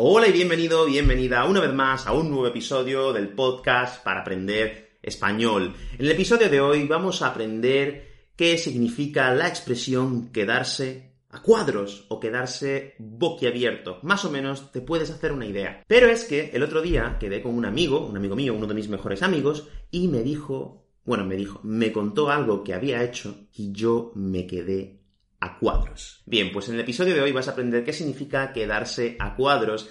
Hola y bienvenido, bienvenida una vez más a un nuevo episodio del podcast para aprender español. En el episodio de hoy vamos a aprender qué significa la expresión quedarse a cuadros o quedarse boquiabierto. Más o menos te puedes hacer una idea. Pero es que el otro día quedé con un amigo, un amigo mío, uno de mis mejores amigos, y me dijo, bueno, me dijo, me contó algo que había hecho y yo me quedé a cuadros. Bien, pues en el episodio de hoy vas a aprender qué significa quedarse a cuadros.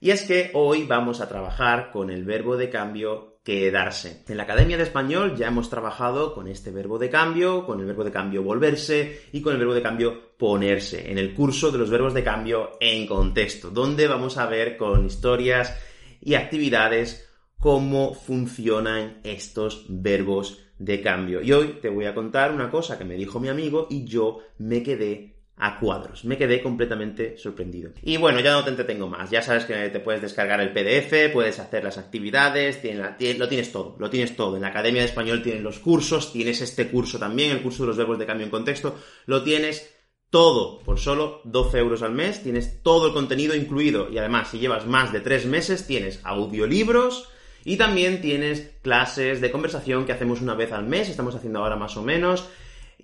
Y es que hoy vamos a trabajar con el verbo de cambio quedarse. En la Academia de Español ya hemos trabajado con este verbo de cambio, con el verbo de cambio volverse y con el verbo de cambio ponerse, en el curso de los verbos de cambio en contexto, donde vamos a ver con historias y actividades cómo funcionan estos verbos de cambio. Y hoy te voy a contar una cosa que me dijo mi amigo y yo me quedé a cuadros. Me quedé completamente sorprendido. Y bueno, ya no te entretengo más. Ya sabes que te puedes descargar el PDF, puedes hacer las actividades, lo tienes todo, lo tienes todo. En la Academia de Español tienes los cursos, tienes este curso también, el curso de los verbos de cambio en contexto, lo tienes todo por solo 12 euros al mes, tienes todo el contenido incluido y además si llevas más de 3 meses tienes audiolibros, y también tienes clases de conversación que hacemos una vez al mes, estamos haciendo ahora más o menos.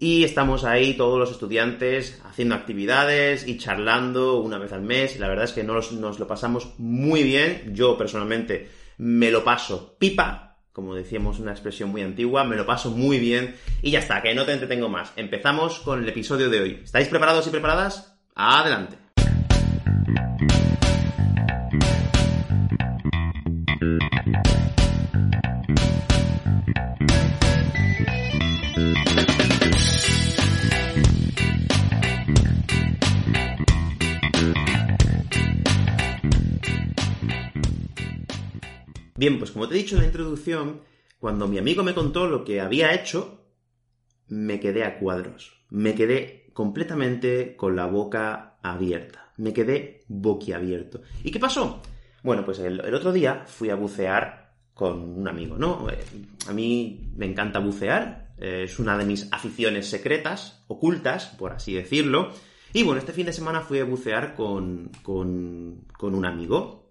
Y estamos ahí todos los estudiantes haciendo actividades y charlando una vez al mes. La verdad es que nos, nos lo pasamos muy bien. Yo personalmente me lo paso pipa, como decíamos una expresión muy antigua, me lo paso muy bien. Y ya está, que no te entretengo más. Empezamos con el episodio de hoy. ¿Estáis preparados y preparadas? Adelante. Bien, pues como te he dicho en la introducción, cuando mi amigo me contó lo que había hecho, me quedé a cuadros. Me quedé completamente con la boca abierta. Me quedé boquiabierto. ¿Y qué pasó? Bueno, pues el, otro día fui a bucear con un amigo, ¿no? Eh, a mí me encanta bucear, eh, es una de mis aficiones secretas, ocultas, por así decirlo. Y bueno, este fin de semana fui a bucear con, con, con un amigo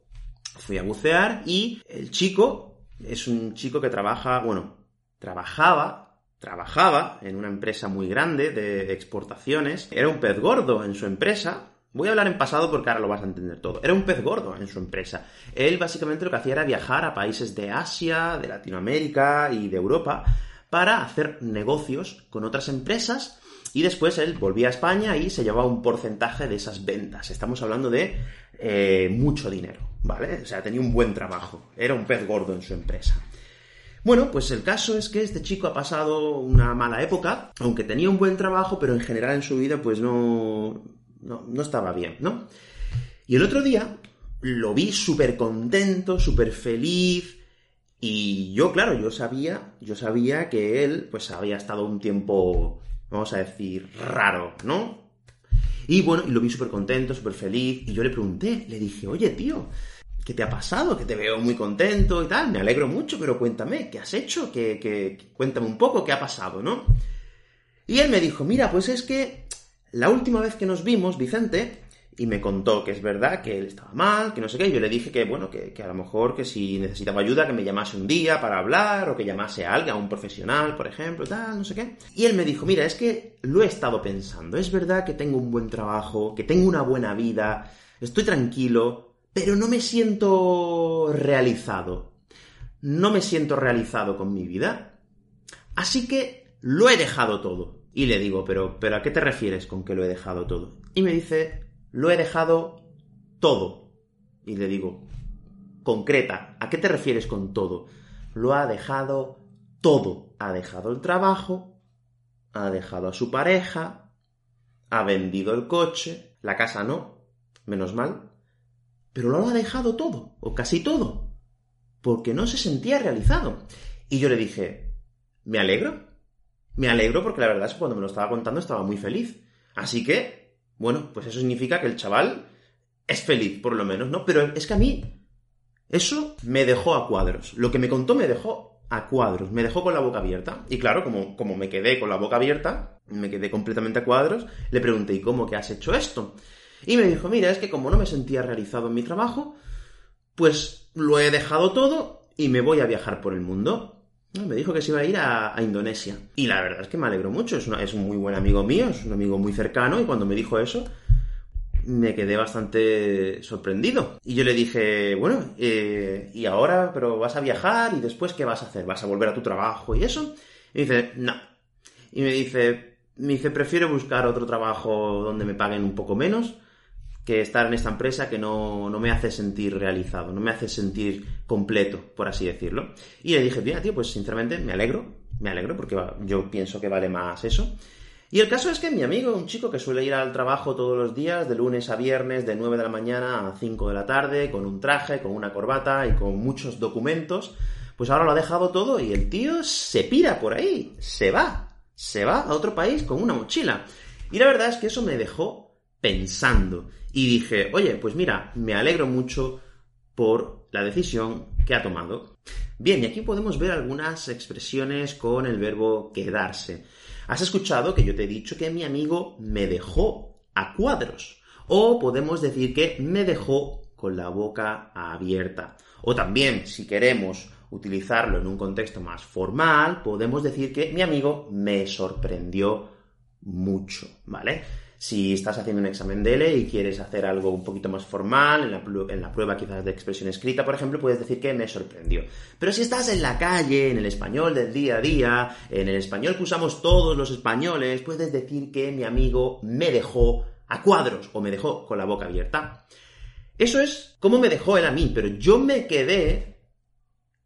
fui a bucear y el chico es un chico que trabaja, bueno, trabajaba, trabajaba en una empresa muy grande de exportaciones. Era un pez gordo en su empresa. Voy a hablar en pasado porque ahora lo vas a entender todo. Era un pez gordo en su empresa. Él básicamente lo que hacía era viajar a países de Asia, de Latinoamérica y de Europa para hacer negocios con otras empresas y después él volvía a España y se llevaba un porcentaje de esas ventas. Estamos hablando de eh, mucho dinero, ¿vale? O sea, tenía un buen trabajo. Era un pez gordo en su empresa. Bueno, pues el caso es que este chico ha pasado una mala época, aunque tenía un buen trabajo, pero en general en su vida pues no, no, no estaba bien, ¿no? Y el otro día lo vi súper contento, súper feliz, y yo, claro, yo sabía, yo sabía que él pues había estado un tiempo vamos a decir, raro, ¿no? Y bueno, y lo vi súper contento, súper feliz, y yo le pregunté, le dije, oye, tío, ¿qué te ha pasado? Que te veo muy contento y tal, me alegro mucho, pero cuéntame, ¿qué has hecho? Que, cuéntame un poco qué ha pasado, ¿no? Y él me dijo, mira, pues es que la última vez que nos vimos, Vicente, y me contó que es verdad que él estaba mal, que no sé qué, y yo le dije que, bueno, que, a lo mejor que si necesitaba ayuda, que me llamase un día para hablar, o que llamase a alguien, a un profesional, por ejemplo, tal, no sé qué. Y él me dijo, mira, es que lo he estado pensando, es verdad que tengo un buen trabajo, que tengo una buena vida, estoy tranquilo, pero no me siento realizado. No me siento realizado con mi vida. Así que lo he dejado todo. Y le digo, pero, pero ¿a qué te refieres con que lo he dejado todo? Y me dice, lo he dejado todo. Y le digo, concreta, ¿a qué te refieres con todo? Lo ha dejado todo. Ha dejado el trabajo, ha dejado a su pareja, ha vendido el coche, la casa no, menos mal, pero lo ha dejado todo, o casi todo, porque no se sentía realizado. Y yo le dije, me alegro, me alegro porque la verdad es que cuando me lo estaba contando estaba muy feliz. Así que bueno, pues eso significa que el chaval es feliz, por lo menos, ¿no? Pero es que a mí eso me dejó a cuadros. Lo que me contó me dejó a cuadros, me dejó con la boca abierta. Y claro, como, como me quedé con la boca abierta, me quedé completamente a cuadros, le pregunté, ¿y cómo que has hecho esto? Y me dijo, mira, es que como no me sentía realizado en mi trabajo, pues lo he dejado todo y me voy a viajar por el mundo. Me dijo que se iba a ir a, Indonesia. Y la verdad es que me alegro mucho. Es, es un muy buen amigo mío, es un amigo muy cercano. Y cuando me dijo eso, me quedé bastante sorprendido. Y yo le dije, bueno, eh, ¿y ahora? ¿Pero vas a viajar? ¿Y después qué vas a hacer? ¿Vas a volver a tu trabajo y eso? Y dice, no. Y me dice, me dice, prefiero buscar otro trabajo donde me paguen un poco menos que estar en esta empresa que no, no, me hace sentir realizado, no me hace sentir completo, por así decirlo. Y le dije, mira, tío, pues sinceramente me alegro, me alegro porque yo pienso que vale más eso. Y el caso es que mi amigo, un chico que suele ir al trabajo todos los días, de lunes a viernes, de 9 de la mañana a 5 de la tarde, con un traje, con una corbata y con muchos documentos, pues ahora lo ha dejado todo y el tío se pira por ahí, se va, se va a otro país con una mochila. Y la verdad es que eso me dejó pensando. Y dije, oye, pues mira, me alegro mucho por la decisión que ha tomado. Bien, y aquí podemos ver algunas expresiones con el verbo quedarse. Has escuchado que yo te he dicho que mi amigo me dejó a cuadros. O podemos decir que me dejó con la boca abierta. O también, si queremos utilizarlo en un contexto más formal, podemos decir que mi amigo me sorprendió mucho, ¿vale? Si estás haciendo un examen de L y quieres hacer algo un poquito más formal, en la, prueba quizás de expresión escrita, por ejemplo, puedes decir que me sorprendió. Pero si estás en la calle, en el español del día a día, en el español que usamos todos los españoles, puedes decir que mi amigo me dejó a cuadros o me dejó con la boca abierta. Eso es como me dejó él a mí, pero yo me quedé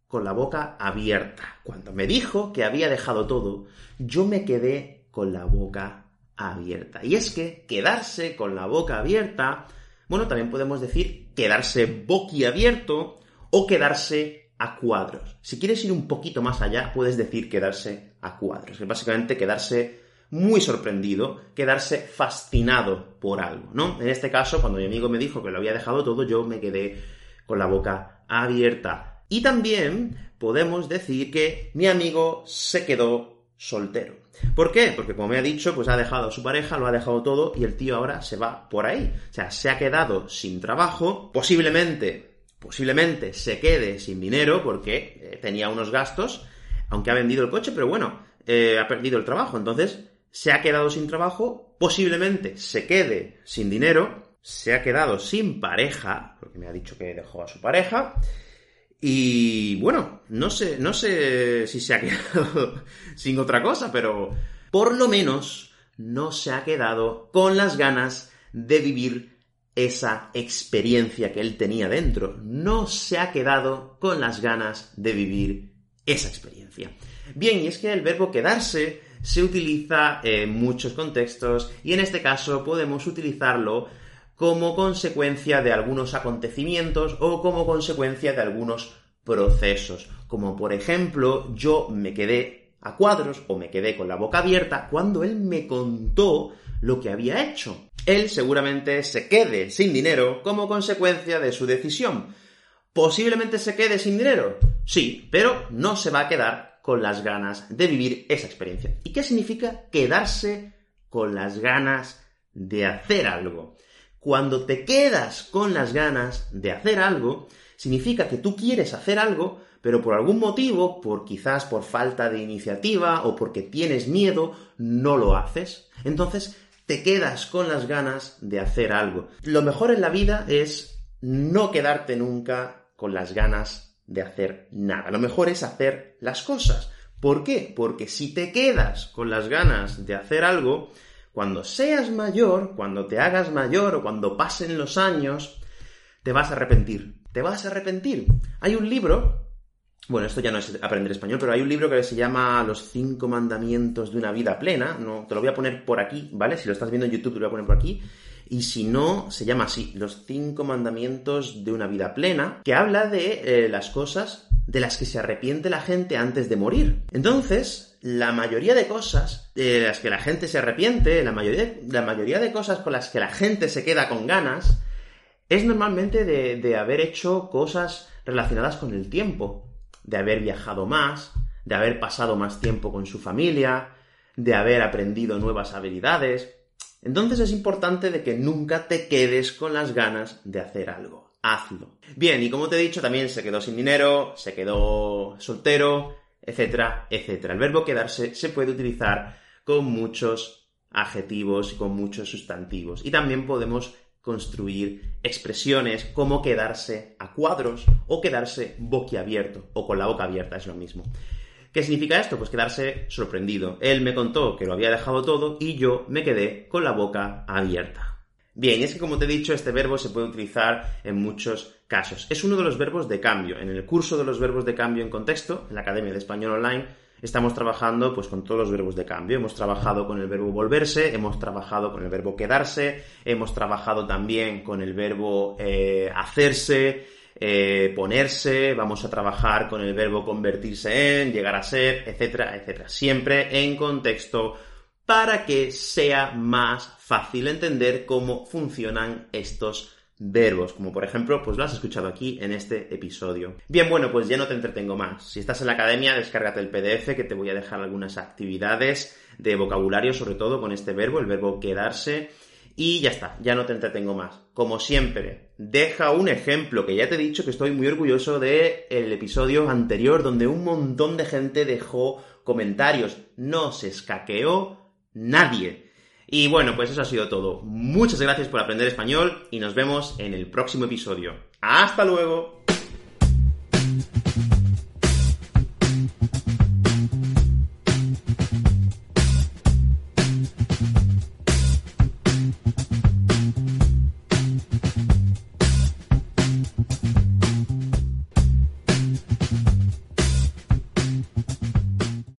con la boca abierta. Cuando me dijo que había dejado todo, yo me quedé con la boca abierta. Y es que quedarse con la boca abierta, bueno, también podemos decir quedarse boquiabierto o quedarse a cuadros. Si quieres ir un poquito más allá, puedes decir quedarse a cuadros, es básicamente quedarse muy sorprendido, quedarse fascinado por algo, ¿no? En este caso, cuando mi amigo me dijo que lo había dejado todo, yo me quedé con la boca abierta. Y también podemos decir que mi amigo se quedó soltero. ¿Por qué? Porque como me ha dicho, pues ha dejado a su pareja, lo ha dejado todo y el tío ahora se va por ahí. O sea, se ha quedado sin trabajo, posiblemente, posiblemente se quede sin dinero porque eh, tenía unos gastos, aunque ha vendido el coche, pero bueno, eh, ha perdido el trabajo. Entonces, se ha quedado sin trabajo, posiblemente se quede sin dinero, se ha quedado sin pareja, porque me ha dicho que dejó a su pareja, y bueno, no sé, no sé si se ha quedado sin otra cosa, pero por lo menos no se ha quedado con las ganas de vivir esa experiencia que él tenía dentro. No se ha quedado con las ganas de vivir esa experiencia. Bien, y es que el verbo quedarse se utiliza en muchos contextos y en este caso podemos utilizarlo como consecuencia de algunos acontecimientos o como consecuencia de algunos procesos. Como por ejemplo, yo me quedé a cuadros o me quedé con la boca abierta cuando él me contó lo que había hecho. Él seguramente se quede sin dinero como consecuencia de su decisión. ¿Posiblemente se quede sin dinero? Sí, pero no se va a quedar con las ganas de vivir esa experiencia. ¿Y qué significa quedarse con las ganas de hacer algo? Cuando te quedas con las ganas de hacer algo, significa que tú quieres hacer algo, pero por algún motivo, por quizás por falta de iniciativa o porque tienes miedo, no lo haces. Entonces, te quedas con las ganas de hacer algo. Lo mejor en la vida es no quedarte nunca con las ganas de hacer nada. Lo mejor es hacer las cosas. ¿Por qué? Porque si te quedas con las ganas de hacer algo, cuando seas mayor, cuando te hagas mayor o cuando pasen los años, te vas a arrepentir. Te vas a arrepentir. Hay un libro, bueno, esto ya no es aprender español, pero hay un libro que se llama Los cinco mandamientos de una vida plena. No, te lo voy a poner por aquí, ¿vale? Si lo estás viendo en YouTube, te lo voy a poner por aquí. Y si no, se llama así, Los cinco mandamientos de una vida plena, que habla de eh, las cosas de las que se arrepiente la gente antes de morir. Entonces, la mayoría de cosas de las que la gente se arrepiente, la mayoría, la mayoría de cosas con las que la gente se queda con ganas, es normalmente de, de haber hecho cosas relacionadas con el tiempo, de haber viajado más, de haber pasado más tiempo con su familia, de haber aprendido nuevas habilidades. Entonces es importante de que nunca te quedes con las ganas de hacer algo. Hazlo. Bien, y como te he dicho, también se quedó sin dinero, se quedó soltero, etcétera, etcétera. El verbo quedarse se puede utilizar con muchos adjetivos y con muchos sustantivos. Y también podemos construir expresiones como quedarse a cuadros o quedarse boquiabierto o con la boca abierta, es lo mismo. ¿Qué significa esto? Pues quedarse sorprendido. Él me contó que lo había dejado todo y yo me quedé con la boca abierta. Bien, y es que como te he dicho, este verbo se puede utilizar en muchos casos. Es uno de los verbos de cambio. En el curso de los verbos de cambio en contexto, en la Academia de Español Online, estamos trabajando pues con todos los verbos de cambio. Hemos trabajado con el verbo volverse, hemos trabajado con el verbo quedarse, hemos trabajado también con el verbo eh, hacerse, eh, ponerse, vamos a trabajar con el verbo convertirse en, llegar a ser, etcétera, etcétera. Siempre en contexto para que sea más fácil entender cómo funcionan estos verbos, como por ejemplo, pues lo has escuchado aquí en este episodio. Bien, bueno, pues ya no te entretengo más. Si estás en la academia, descárgate el PDF que te voy a dejar algunas actividades de vocabulario, sobre todo con este verbo, el verbo quedarse. Y ya está, ya no te entretengo más. Como siempre, deja un ejemplo que ya te he dicho que estoy muy orgulloso del el episodio anterior donde un montón de gente dejó comentarios. No se escaqueó nadie. Y bueno, pues eso ha sido todo. Muchas gracias por aprender español y nos vemos en el próximo episodio. ¡Hasta luego!